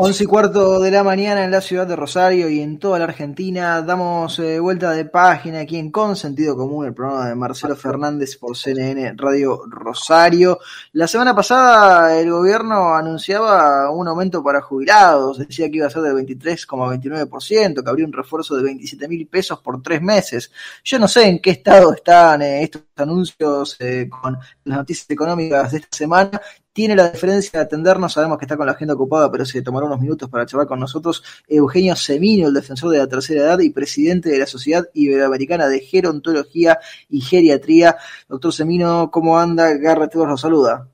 11 y cuarto de la mañana en la ciudad de Rosario y en toda la Argentina. Damos eh, vuelta de página aquí en Con Sentido Común, el programa de Marcelo Fernández por CNN Radio Rosario. La semana pasada el gobierno anunciaba un aumento para jubilados. Decía que iba a ser del 23,29%, que habría un refuerzo de 27 mil pesos por tres meses. Yo no sé en qué estado están eh, estos anuncios eh, con las noticias económicas de esta semana tiene la diferencia de atendernos, sabemos que está con la agenda ocupada, pero se tomará unos minutos para charlar con nosotros Eugenio Semino, el defensor de la tercera edad y presidente de la Sociedad Iberoamericana de Gerontología y Geriatría. Doctor Semino, ¿cómo anda? Garrett los saluda.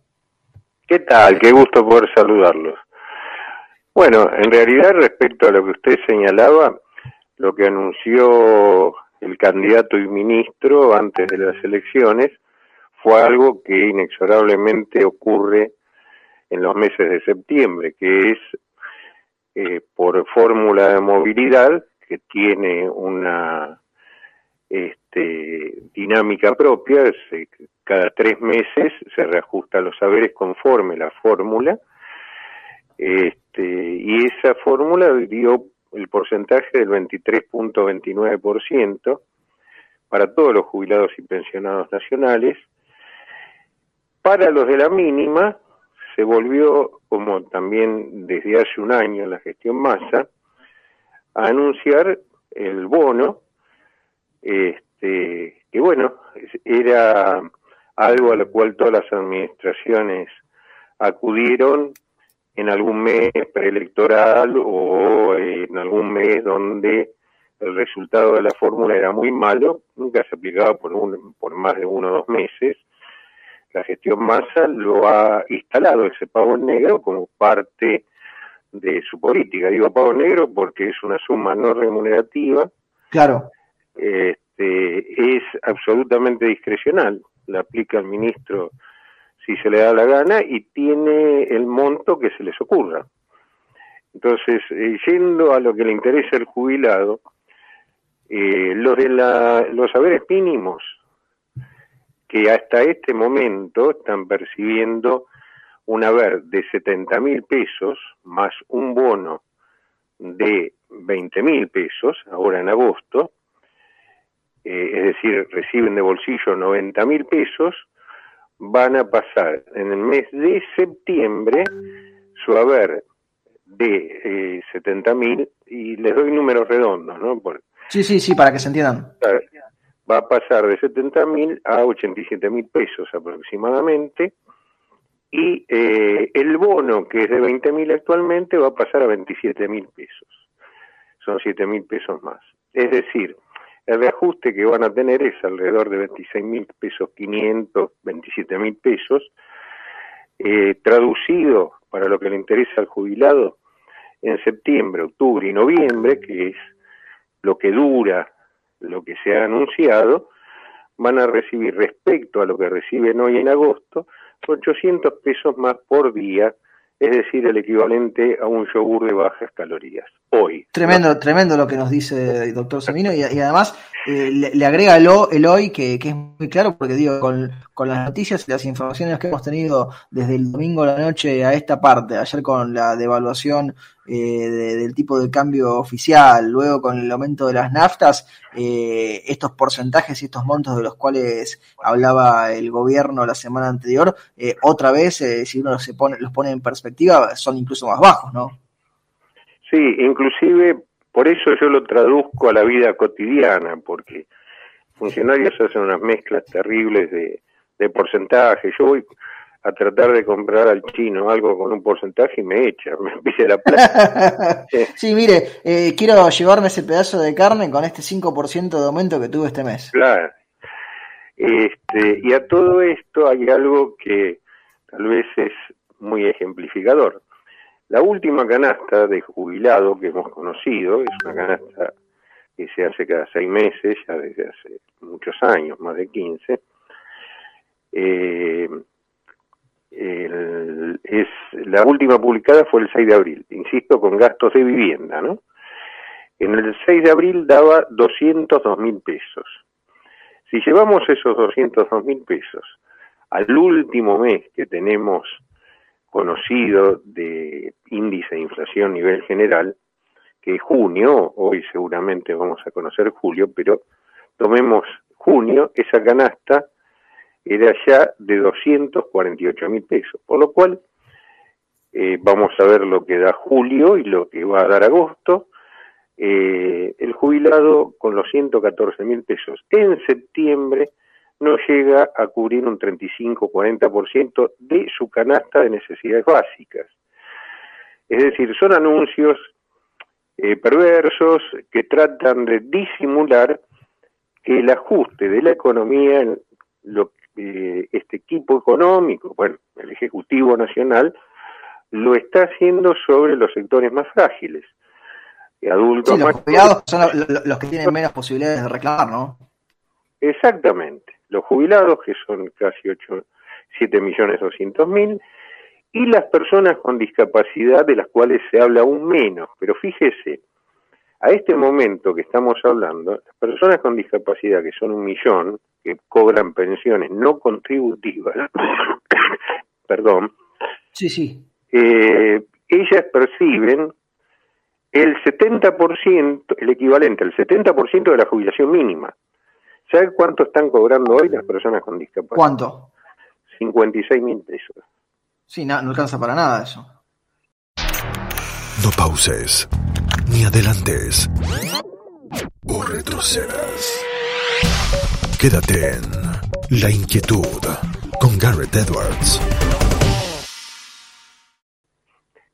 ¿Qué tal? Qué gusto poder saludarlos. Bueno, en realidad respecto a lo que usted señalaba, lo que anunció el candidato y ministro antes de las elecciones fue algo que inexorablemente ocurre en los meses de septiembre, que es eh, por fórmula de movilidad que tiene una este, dinámica propia, cada tres meses se reajustan los saberes conforme la fórmula, este, y esa fórmula dio el porcentaje del 23.29% para todos los jubilados y pensionados nacionales, para los de la mínima, se volvió, como también desde hace un año en la gestión masa, a anunciar el bono, este, que bueno, era algo a lo cual todas las administraciones acudieron en algún mes preelectoral o en algún mes donde el resultado de la fórmula era muy malo, nunca se aplicaba por, un, por más de uno o dos meses, la gestión Massa lo ha instalado ese pago negro como parte de su política. Digo pago negro porque es una suma no remunerativa. Claro. Este, es absolutamente discrecional. La aplica el ministro si se le da la gana y tiene el monto que se les ocurra. Entonces, eh, yendo a lo que le interesa al jubilado, eh, los de la, los saberes mínimos que hasta este momento están percibiendo un haber de 70 mil pesos más un bono de 20 mil pesos, ahora en agosto, eh, es decir, reciben de bolsillo 90 mil pesos, van a pasar en el mes de septiembre su haber de eh, 70 mil, y les doy números redondos, ¿no? sí, sí, sí, para que se entiendan va a pasar de 70 mil a 87 mil pesos aproximadamente y eh, el bono que es de 20 mil actualmente va a pasar a 27 mil pesos. Son 7 mil pesos más. Es decir, el reajuste que van a tener es alrededor de 26 mil pesos 500, 27 mil pesos, eh, traducido para lo que le interesa al jubilado en septiembre, octubre y noviembre, que es lo que dura lo que se ha anunciado, van a recibir respecto a lo que reciben hoy en agosto, 800 pesos más por día, es decir, el equivalente a un yogur de bajas calorías, hoy. Tremendo, tremendo lo que nos dice el doctor Semino y, además eh, le, agrega el, el hoy que, es muy claro porque digo, con, las noticias y las informaciones que hemos tenido desde el domingo a la noche a esta parte, ayer con la devaluación eh, del tipo de cambio oficial, luego con el aumento de las naftas, eh, estos porcentajes y estos montos de los cuales hablaba el gobierno la semana anterior, eh, otra vez, si uno se pone, los pone en perspectiva, son incluso más bajos, ¿no? Sí, inclusive por eso yo lo traduzco a la vida cotidiana, porque funcionarios hacen unas mezclas terribles de, de porcentaje. Yo voy a tratar de comprar al chino algo con un porcentaje y me echa, me pide la plata. sí, mire, eh, quiero llevarme ese pedazo de carne con este 5% de aumento que tuve este mes. Claro. Este, y a todo esto hay algo que tal vez es muy ejemplificador. La última canasta de jubilado que hemos conocido es una canasta que se hace cada seis meses, ya desde hace muchos años, más de 15. Eh, la última publicada fue el 6 de abril, insisto, con gastos de vivienda, ¿no? En el 6 de abril daba 202 mil pesos. Si llevamos esos 202 mil pesos al último mes que tenemos conocido de índice de inflación a nivel general, que junio, hoy seguramente vamos a conocer julio, pero tomemos junio, esa canasta era ya de 248 mil pesos, por lo cual eh, vamos a ver lo que da julio y lo que va a dar agosto, eh, el jubilado con los 114 mil pesos en septiembre no llega a cubrir un 35-40% de su canasta de necesidades básicas. Es decir, son anuncios eh, perversos que tratan de disimular que el ajuste de la economía, lo, eh, este equipo económico, bueno, el Ejecutivo Nacional, lo está haciendo sobre los sectores más frágiles adultos. los jubilados son los, que tienen menos posibilidades de reclamar, ¿no? Exactamente. Los jubilados, que son casi 8, 7 millones 200 mil, y las personas con discapacidad, de las cuales se habla aún menos. Pero fíjese, a este momento que estamos hablando, las personas con discapacidad, que son un millón, que cobran pensiones no contributivas, perdón, sí, sí. Eh, ellas perciben el 70%, el equivalente al 70% de la jubilación mínima. ¿Sabe cuánto están cobrando hoy las personas con discapacidad? ¿Cuánto? 56 mil pesos. Sí, no, no alcanza para nada eso. No pauses, ni adelantes, o retrocedas. Quédate en La Inquietud con Garrett Edwards.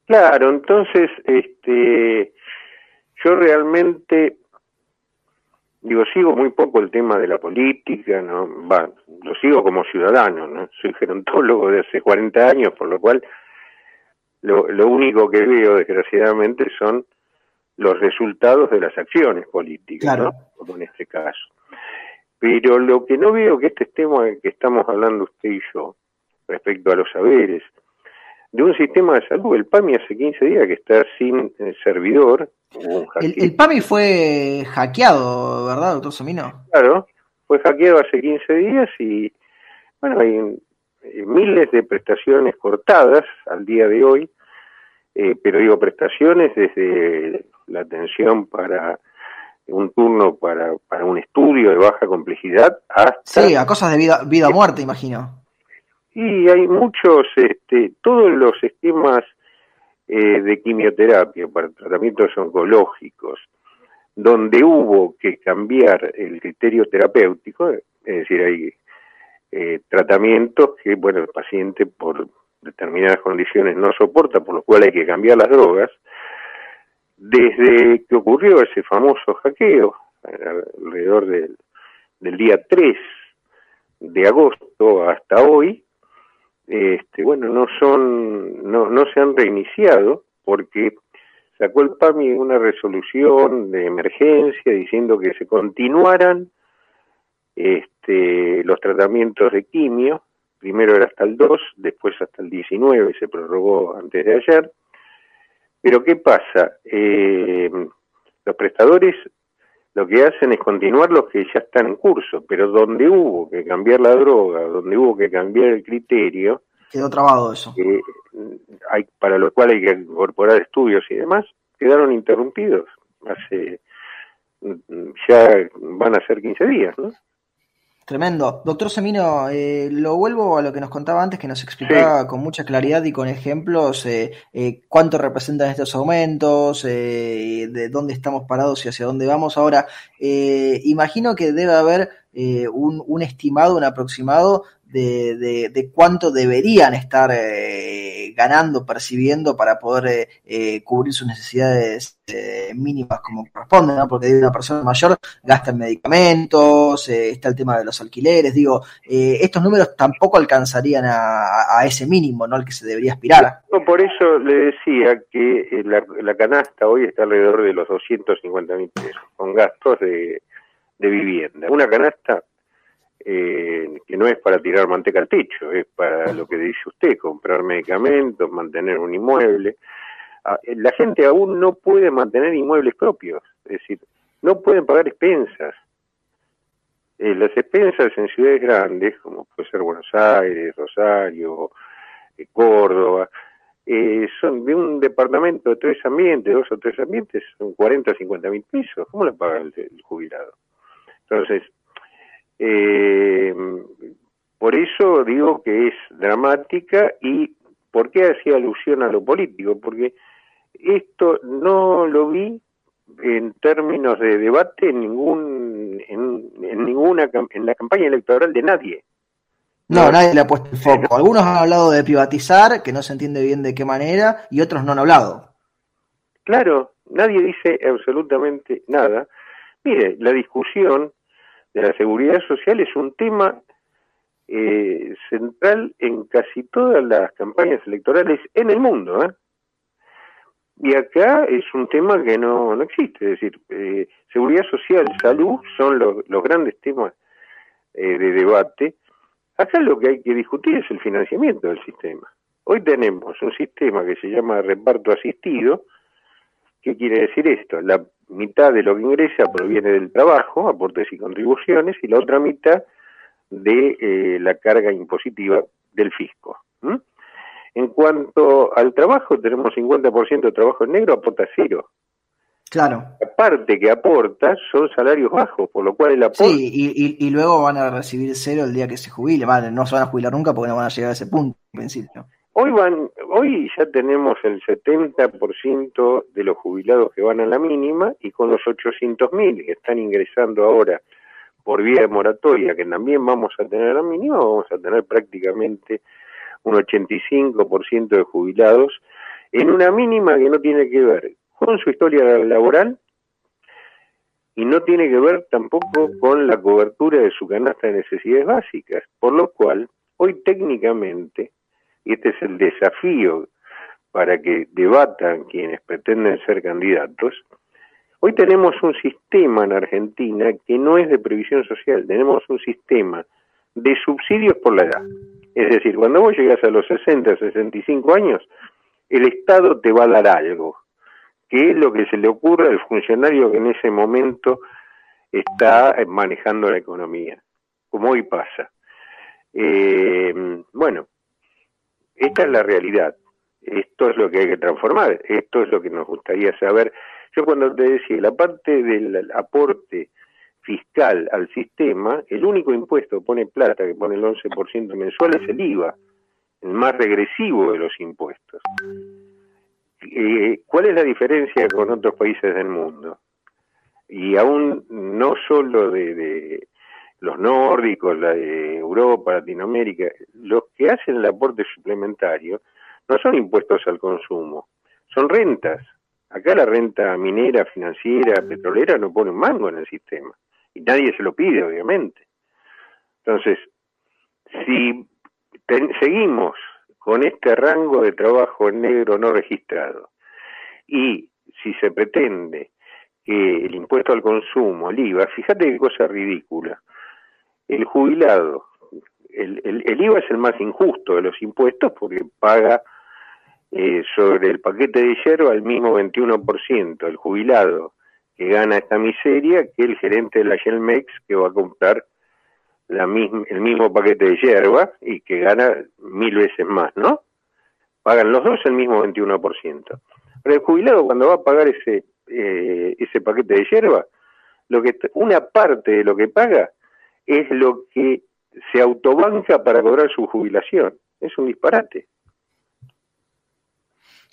Claro, entonces, este, yo realmente, digo, sigo muy poco el tema de la política, ¿no? Va, lo sigo como ciudadano, ¿no? Soy gerontólogo de hace 40 años, por lo cual lo, lo único que veo, desgraciadamente, son los resultados de las acciones políticas, ¿no? Como en este caso. Pero lo que no veo que este tema que estamos hablando usted y yo, respecto a los saberes, de un sistema de salud. El PAMI hace 15 días que está sin eh, servidor. El, PAMI fue hackeado, ¿verdad, doctor Somino? Claro, fue hackeado hace 15 días y, bueno, hay eh, miles de prestaciones cortadas al día de hoy, eh, pero digo prestaciones desde la atención para un turno para, para un estudio de baja complejidad hasta... Sí, a cosas de vida, vida o muerte, imagino. Y hay muchos, este, todos los esquemas eh, de quimioterapia para tratamientos oncológicos, donde hubo que cambiar el criterio terapéutico, es decir, hay eh, tratamientos que, bueno, el paciente por determinadas condiciones no soporta, por lo cual hay que cambiar las drogas, desde que ocurrió ese famoso hackeo, alrededor del, del día 3 de agosto hasta hoy, este, bueno, no son, no, no se han reiniciado porque sacó el PAMI una resolución de emergencia diciendo que se continuaran este, los tratamientos de quimio, primero era hasta el 2, después hasta el 19, se prorrogó antes de ayer. Pero ¿qué pasa? Eh, los prestadores lo que hacen es continuar los que ya están en curso, pero donde hubo que cambiar la droga, donde hubo que cambiar el criterio, quedó trabado eso. hay, para lo cual hay que incorporar estudios y demás, quedaron interrumpidos. Hace ya van a ser 15 días, ¿no? Tremendo. Doctor Semino, eh, lo vuelvo a lo que nos contaba antes, que nos explicaba con mucha claridad y con ejemplos eh, eh, cuánto representan estos aumentos, de dónde estamos parados y hacia dónde vamos. Ahora, imagino que debe haber un, un, estimado, un aproximado de, de, cuánto deberían estar eh, ganando, percibiendo para poder eh, eh, cubrir sus necesidades mínimas como corresponde, ¿no? Porque una persona mayor gasta en medicamentos, está el tema de los alquileres, digo, estos números tampoco alcanzarían a, ese mínimo, ¿no? Al que se debería aspirar. No, por eso le decía que la, la canasta hoy está alrededor de los 250 mil pesos, con gastos de vivienda. Una canasta eh, que no es para tirar manteca al techo, es para lo que dice usted, comprar medicamentos, mantener un inmueble. Ah, la gente aún no puede mantener inmuebles propios, es decir, no pueden pagar expensas. Eh, las expensas en ciudades grandes, como puede ser Buenos Aires, Rosario, eh, Córdoba, eh, son de un departamento de tres ambientes, dos o tres ambientes, son 40 o 50 mil pesos. ¿Cómo le paga el, jubilado? Entonces, por eso digo que es dramática y ¿por qué hacía alusión a lo político? Porque esto no lo vi en términos de debate en ningún en, ninguna en la campaña electoral de nadie. No, nadie le ha puesto el foco. Algunos han hablado de privatizar, que no se entiende bien de qué manera, y otros no han hablado. Claro, nadie dice absolutamente nada. Mire, la discusión de la seguridad social es un tema eh, central en casi todas las campañas electorales en el mundo. ¿eh? Y acá es un tema que no, no existe, es decir, eh, seguridad social, salud son los, los grandes temas eh, de debate. Acá lo que hay que discutir es el financiamiento del sistema. Hoy tenemos un sistema que se llama reparto asistido. ¿Qué quiere decir esto? La mitad de lo que ingresa proviene del trabajo, aportes y contribuciones, y la otra mitad de eh, la carga impositiva del fisco. En cuanto al trabajo, tenemos 50% de trabajo en negro, aporta cero. Claro. La parte que aporta son salarios bajos, por lo cual el aporte... Sí, y, y, luego van a recibir cero el día que se jubile. Vale, no se van a jubilar nunca porque no van a llegar a ese punto, en principio. Hoy, van, hoy ya tenemos el 70% de los jubilados que van a la mínima y con los 800.000 que están ingresando ahora por vía de moratoria, que también vamos a tener a la mínima, vamos a tener prácticamente un 85% de jubilados, en una mínima que no tiene que ver con su historia laboral y no tiene que ver tampoco con la cobertura de su canasta de necesidades básicas, por lo cual hoy técnicamente, y este es el desafío para que debatan quienes pretenden ser candidatos, hoy tenemos un sistema en Argentina que no es de previsión social, tenemos un sistema de subsidios por la edad. Es decir, cuando vos llegas a los 60, 65 años, el Estado te va a dar algo, que es lo que se le ocurre al funcionario que en ese momento está manejando la economía, como hoy pasa. Eh, bueno, esta es la realidad, esto es lo que hay que transformar, esto es lo que nos gustaría saber. Yo cuando te decía, la parte del aporte fiscal al sistema, el único impuesto que pone plata, que pone el 11% mensual, es el IVA, el más regresivo de los impuestos. Eh, ¿Cuál es la diferencia con otros países del mundo? Y aún no solo de, los nórdicos, la de Europa, Latinoamérica, los que hacen el aporte suplementario no son impuestos al consumo, son rentas. Acá la renta minera, financiera, petrolera no pone un mango en el sistema y nadie se lo pide, obviamente. Entonces, si seguimos con este rango de trabajo negro no registrado y si se pretende que el impuesto al consumo, el IVA, fíjate qué cosa ridícula, el jubilado, el, el, IVA es el más injusto de los impuestos porque paga eh, sobre el paquete de hierro al mismo 21%, el jubilado que gana esta miseria que el gerente de la Shellmex que va a comprar la el mismo paquete de hierba y que gana mil veces más, ¿no? Pagan los dos el mismo 21%. Pero el jubilado cuando va a pagar ese eh, ese paquete de hierba, lo que una parte de lo que paga es lo que se autobanca para cobrar su jubilación. Es un disparate.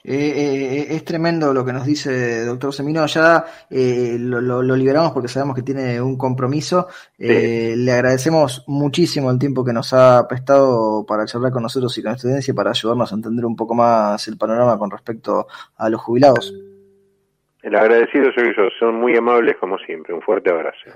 Eh, eh, es tremendo lo que nos dice doctor Semino. Ya eh, lo, liberamos porque sabemos que tiene un compromiso. Le agradecemos muchísimo el tiempo que nos ha prestado para charlar con nosotros y con la estudencia para ayudarnos a entender un poco más el panorama con respecto a los jubilados. El agradecido soy yo. Son muy amables como siempre. Un fuerte abrazo.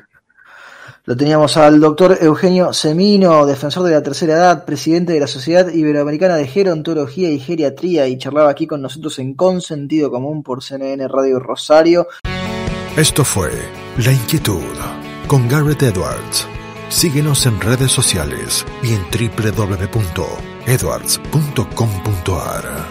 Lo teníamos al doctor Eugenio Semino, defensor de la tercera edad, presidente de la Sociedad Iberoamericana de Gerontología y Geriatría, y charlaba aquí con nosotros en Consentido Común por CNN Radio Rosario. Esto fue La Inquietud con Garrett Edwards, Síguenos en redes sociales y en www.edwards.com.ar.